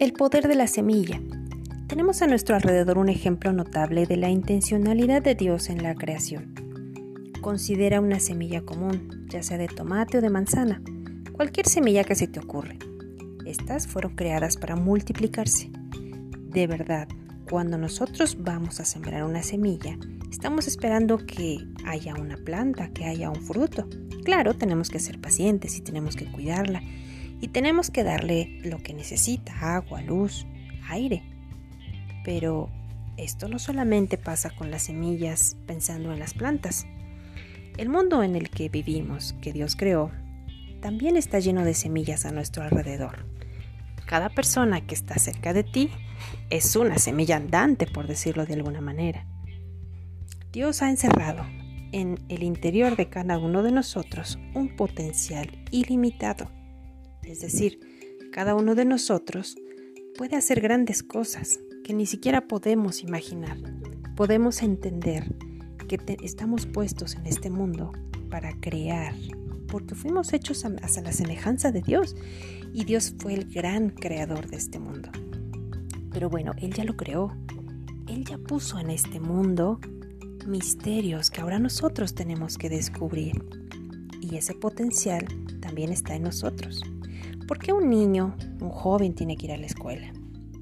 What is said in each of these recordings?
El poder de la semilla. Tenemos a nuestro alrededor un ejemplo notable de la intencionalidad de Dios en la creación. Considera una semilla común, ya sea de tomate o de manzana, cualquier semilla que se te ocurre. Estas fueron creadas para multiplicarse. De verdad, cuando nosotros vamos a sembrar una semilla, estamos esperando que haya una planta, que haya un fruto. Claro, tenemos que ser pacientes y tenemos que cuidarla y tenemos que darle lo que necesita, agua, luz, aire. Pero esto no solamente pasa con las semillas pensando en las plantas. El mundo en el que vivimos, que Dios creó, también está lleno de semillas a nuestro alrededor. Cada persona que está cerca de ti es una semilla andante, por decirlo de alguna manera. Dios ha encerrado en el interior de cada uno de nosotros un potencial ilimitado es decir, cada uno de nosotros puede hacer grandes cosas que ni siquiera podemos imaginar. Podemos entender que estamos puestos en este mundo para crear, porque fuimos hechos hasta la semejanza de Dios y Dios fue el gran creador de este mundo. Pero bueno, Él ya lo creó. Él ya puso en este mundo misterios que ahora nosotros tenemos que descubrir. Y ese potencial también está en nosotros. ¿Por qué un niño, un joven, tiene que ir a la escuela?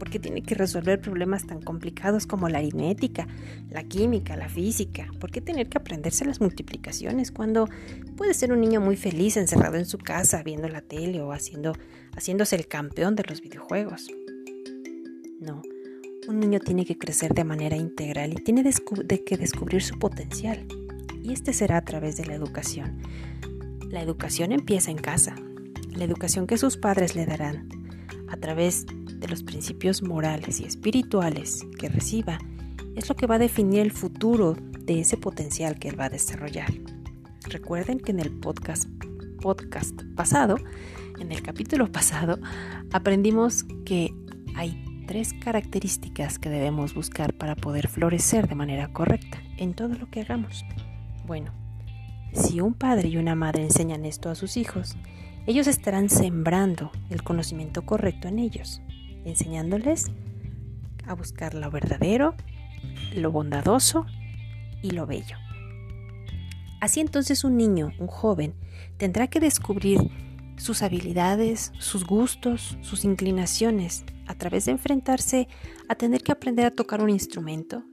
¿Por qué tiene que resolver problemas tan complicados como la aritmética, la química, la física? ¿Por qué tener que aprenderse las multiplicaciones cuando puede ser un niño muy feliz encerrado en su casa viendo la tele o haciendo, haciéndose el campeón de los videojuegos? No, un niño tiene que crecer de manera integral y tiene que descubrir su potencial. Y este será a través de la educación. La educación empieza en casa, la educación que sus padres le darán a través de los principios morales y espirituales que reciba es lo que va a definir el futuro de ese potencial que él va a desarrollar. Recuerden que en el podcast, podcast pasado, en el capítulo pasado, aprendimos que hay tres características que debemos buscar para poder florecer de manera correcta en todo lo que hagamos. Bueno, si un padre y una madre enseñan esto a sus hijos, ellos estarán sembrando el conocimiento correcto en ellos, enseñándoles a buscar lo verdadero, lo bondadoso y lo bello. Así entonces un niño, un joven, tendrá que descubrir sus habilidades, sus gustos, sus inclinaciones, a través de enfrentarse a tener que aprender a tocar un instrumento,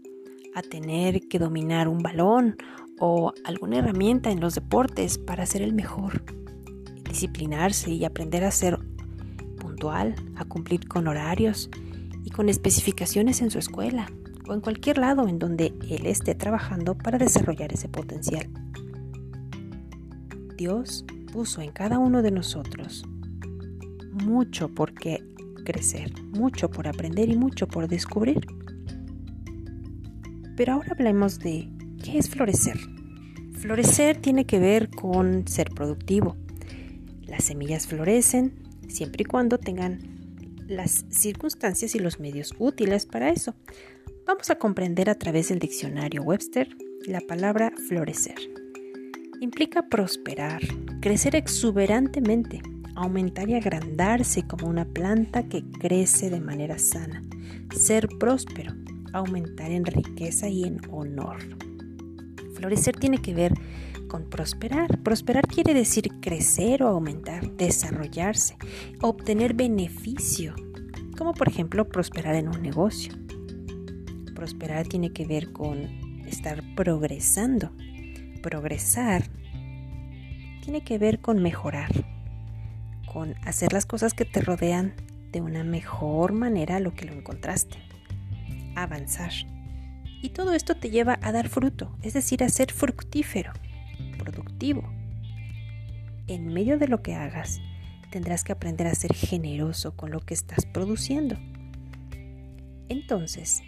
a tener que dominar un balón o alguna herramienta en los deportes para ser el mejor disciplinarse y aprender a ser puntual, a cumplir con horarios y con especificaciones en su escuela o en cualquier lado en donde él esté trabajando para desarrollar ese potencial. Dios puso en cada uno de nosotros mucho por qué crecer, mucho por aprender y mucho por descubrir. Pero ahora hablemos de qué es florecer. Florecer tiene que ver con ser productivo, las semillas florecen siempre y cuando tengan las circunstancias y los medios útiles para eso. Vamos a comprender a través del diccionario Webster la palabra florecer. Implica prosperar, crecer exuberantemente, aumentar y agrandarse como una planta que crece de manera sana, ser próspero, aumentar en riqueza y en honor. Florecer tiene que ver con prosperar. Prosperar quiere decir crecer o aumentar, desarrollarse, obtener beneficio, como por ejemplo prosperar en un negocio. Prosperar tiene que ver con estar progresando. Progresar tiene que ver con mejorar, con hacer las cosas que te rodean de una mejor manera a lo que lo encontraste. Avanzar. Y todo esto te lleva a dar fruto, es decir, a ser fructífero productivo. En medio de lo que hagas, tendrás que aprender a ser generoso con lo que estás produciendo. Entonces,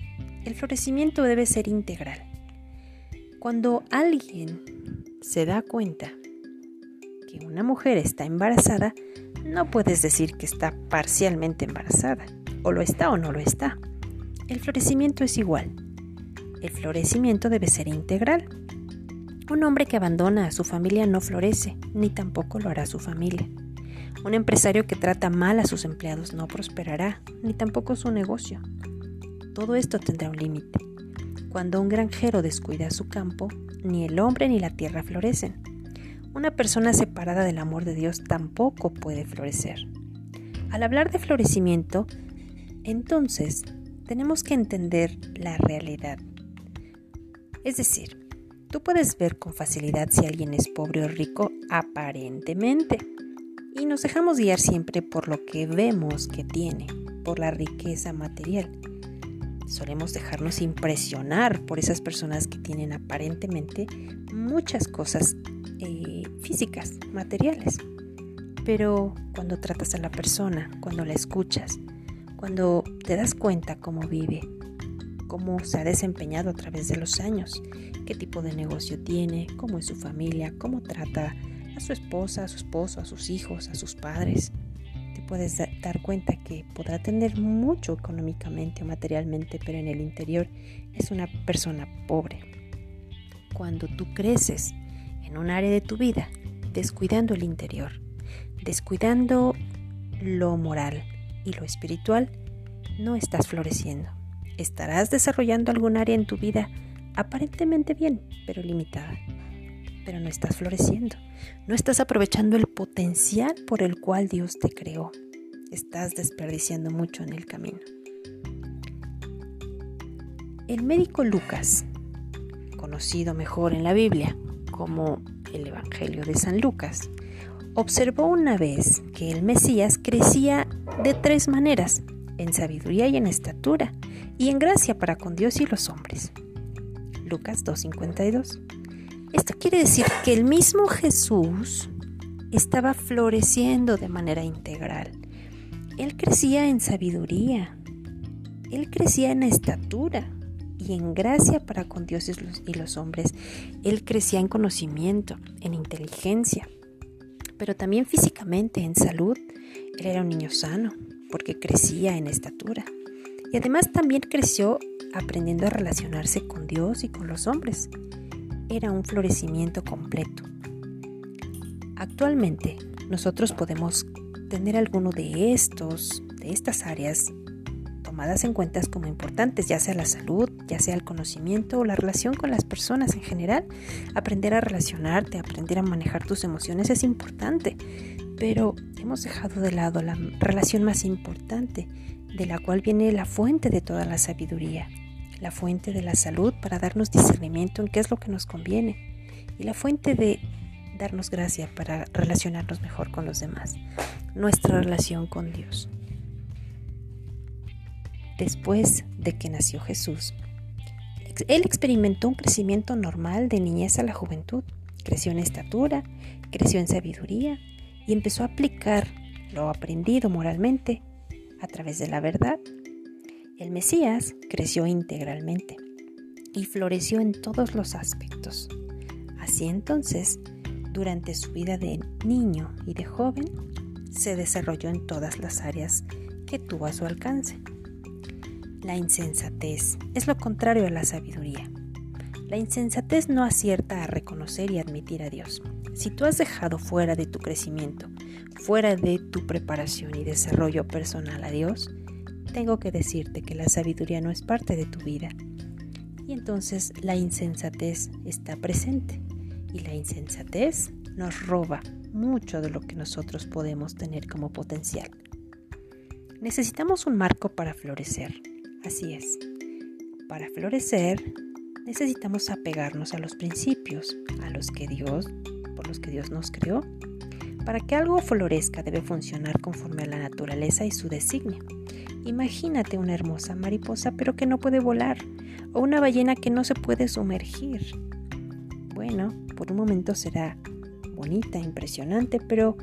el florecimiento debe ser integral. Cuando alguien se da cuenta que una mujer está embarazada, no puedes decir que está parcialmente embarazada. O lo está o no lo está. El florecimiento es igual. El florecimiento debe ser integral. Un hombre que abandona a su familia no florece, ni tampoco lo hará su familia. Un empresario que trata mal a sus empleados no prosperará, ni tampoco su negocio. Todo esto tendrá un límite. Cuando un granjero descuida su campo, ni el hombre ni la tierra florecen. Una persona separada del amor de Dios tampoco puede florecer. Al hablar de florecimiento, entonces tenemos que entender la realidad. Es decir, tú puedes ver con facilidad si alguien es pobre o rico aparentemente. Y nos dejamos guiar siempre por lo que vemos que tiene, por la riqueza material. Solemos dejarnos impresionar por esas personas que tienen aparentemente muchas cosas eh, físicas, materiales. Pero cuando tratas a la persona, cuando la escuchas, cuando te das cuenta cómo vive, cómo se ha desempeñado a través de los años, qué tipo de negocio tiene, cómo es su familia, cómo trata a su esposa, a su esposo, a sus hijos, a sus padres, te puedes dar cuenta que podrá tener mucho económicamente o materialmente, pero en el interior es una persona pobre. Cuando tú creces en un área de tu vida, descuidando el interior, descuidando lo moral y lo espiritual, no estás floreciendo. Estarás desarrollando algún área en tu vida aparentemente bien, pero limitada. Pero no estás floreciendo. No estás aprovechando el potencial por el cual Dios te creó. Estás desperdiciando mucho en el camino. El médico Lucas, conocido mejor en la Biblia como el Evangelio de San Lucas, observó una vez que el Mesías crecía de tres maneras, en sabiduría y en estatura, y en gracia para con Dios y los hombres. Lucas 2.52. Esto quiere decir que el mismo Jesús estaba floreciendo de manera integral. Él crecía en sabiduría, él crecía en estatura y en gracia para con Dios y los hombres. Él crecía en conocimiento, en inteligencia, pero también físicamente, en salud. Él era un niño sano porque crecía en estatura. Y además también creció aprendiendo a relacionarse con Dios y con los hombres. Era un florecimiento completo. Actualmente nosotros podemos tener alguno de estos, de estas áreas tomadas en cuenta como importantes, ya sea la salud, ya sea el conocimiento o la relación con las personas en general. Aprender a relacionarte, aprender a manejar tus emociones es importante, pero hemos dejado de lado la relación más importante, de la cual viene la fuente de toda la sabiduría, la fuente de la salud para darnos discernimiento en qué es lo que nos conviene y la fuente de darnos gracia para relacionarnos mejor con los demás, nuestra relación con Dios después de que nació Jesús. Él experimentó un crecimiento normal de niñez a la juventud. Creció en estatura, creció en sabiduría y empezó a aplicar lo aprendido moralmente a través de la verdad. El Mesías creció integralmente y floreció en todos los aspectos. Así entonces, durante su vida de niño y de joven, se desarrolló en todas las áreas que tuvo a su alcance. La insensatez es lo contrario a la sabiduría. La insensatez no acierta a reconocer y admitir a Dios. Si tú has dejado fuera de tu crecimiento, fuera de tu preparación y desarrollo personal a Dios, tengo que decirte que la sabiduría no es parte de tu vida. Y entonces la insensatez está presente. Y la insensatez nos roba mucho de lo que nosotros podemos tener como potencial. Necesitamos un marco para florecer. Así es. Para florecer necesitamos apegarnos a los principios, a los que Dios, por los que Dios nos creó. Para que algo florezca debe funcionar conforme a la naturaleza y su designio. Imagínate una hermosa mariposa pero que no puede volar, o una ballena que no se puede sumergir. Bueno, por un momento será bonita, impresionante, pero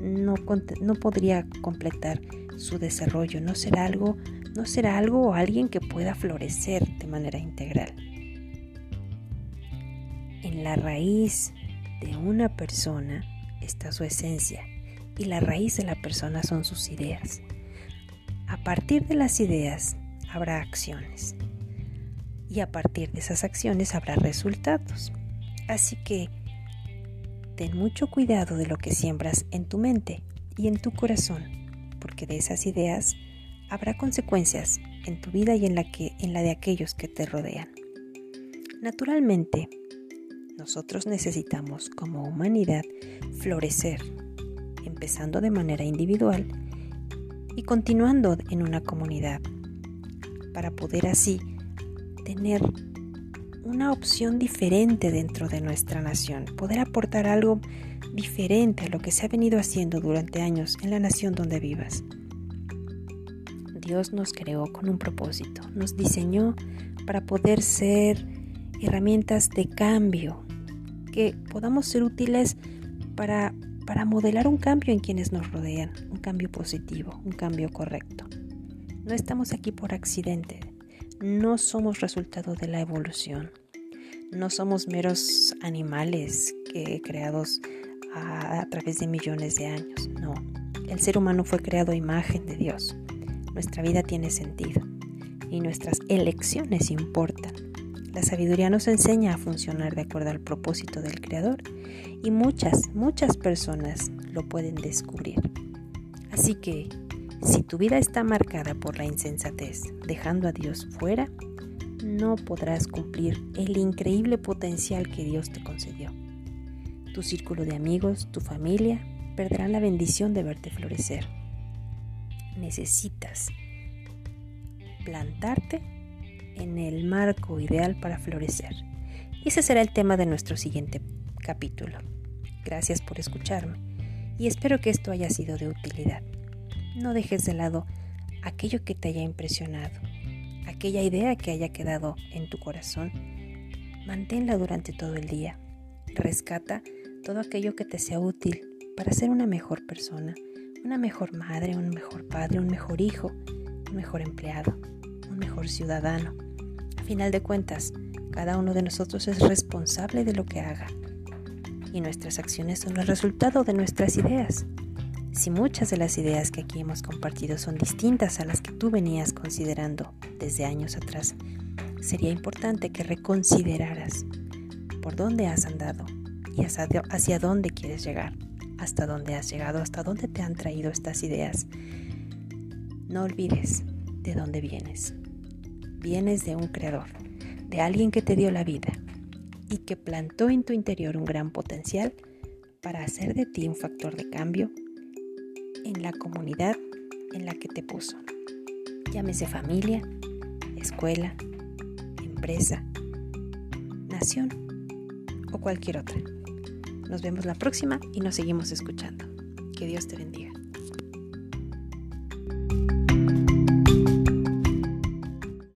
no, no podría completar su desarrollo, no será algo no será algo o alguien que pueda florecer de manera integral. En la raíz de una persona está su esencia y la raíz de la persona son sus ideas. A partir de las ideas habrá acciones y a partir de esas acciones habrá resultados. Así que ten mucho cuidado de lo que siembras en tu mente, y en tu corazón, porque de esas ideas habrá consecuencias en tu vida y en la, que, en la de aquellos que te rodean. Naturalmente, nosotros necesitamos como humanidad florecer, empezando de manera individual y continuando en una comunidad, para poder así tener una opción diferente dentro de nuestra nación, poder aportar algo diferente a lo que se ha venido haciendo durante años en la nación donde vivas. Dios nos creó con un propósito, nos diseñó para poder ser herramientas de cambio, que podamos ser útiles para, para modelar un cambio en quienes nos rodean, un cambio positivo, un cambio correcto. No estamos aquí por accidente, no somos resultado de la evolución, no somos meros animales que creados a, a través de millones de años, no. El ser humano fue creado a imagen de Dios. Nuestra vida tiene sentido y nuestras elecciones importan. La sabiduría nos enseña a funcionar de acuerdo al propósito del Creador y muchas, muchas personas lo pueden descubrir. Así que, si tu vida está marcada por la insensatez, dejando a Dios fuera, no podrás cumplir el increíble potencial que Dios te concedió. Tu círculo de amigos, tu familia, perderán la bendición de verte florecer. Necesitas plantarte en el marco ideal para florecer. Y ese será el tema de nuestro siguiente capítulo. Gracias por escucharme y espero que esto haya sido de utilidad. No dejes de lado aquello que te haya impresionado, aquella idea que haya quedado en tu corazón. Manténla durante todo el día. Rescata todo aquello que te sea útil para ser una mejor persona, una mejor madre, un mejor padre, un mejor hijo, un mejor empleado, un mejor ciudadano. Final de cuentas, cada uno de nosotros es responsable de lo que haga y nuestras acciones son el resultado de nuestras ideas. Si muchas de las ideas que aquí hemos compartido son distintas a las que tú venías considerando desde años atrás, sería importante que reconsideraras por dónde has andado y hacia, dónde quieres llegar, hasta dónde has llegado, hasta dónde te han traído estas ideas. No olvides de dónde vienes. Vienes de un creador, de alguien que te dio la vida y que plantó en tu interior un gran potencial para hacer de ti un factor de cambio en la comunidad en la que te puso. Llámese familia, escuela, empresa, nación o cualquier otra. Nos vemos la próxima y nos seguimos escuchando. Que Dios te bendiga.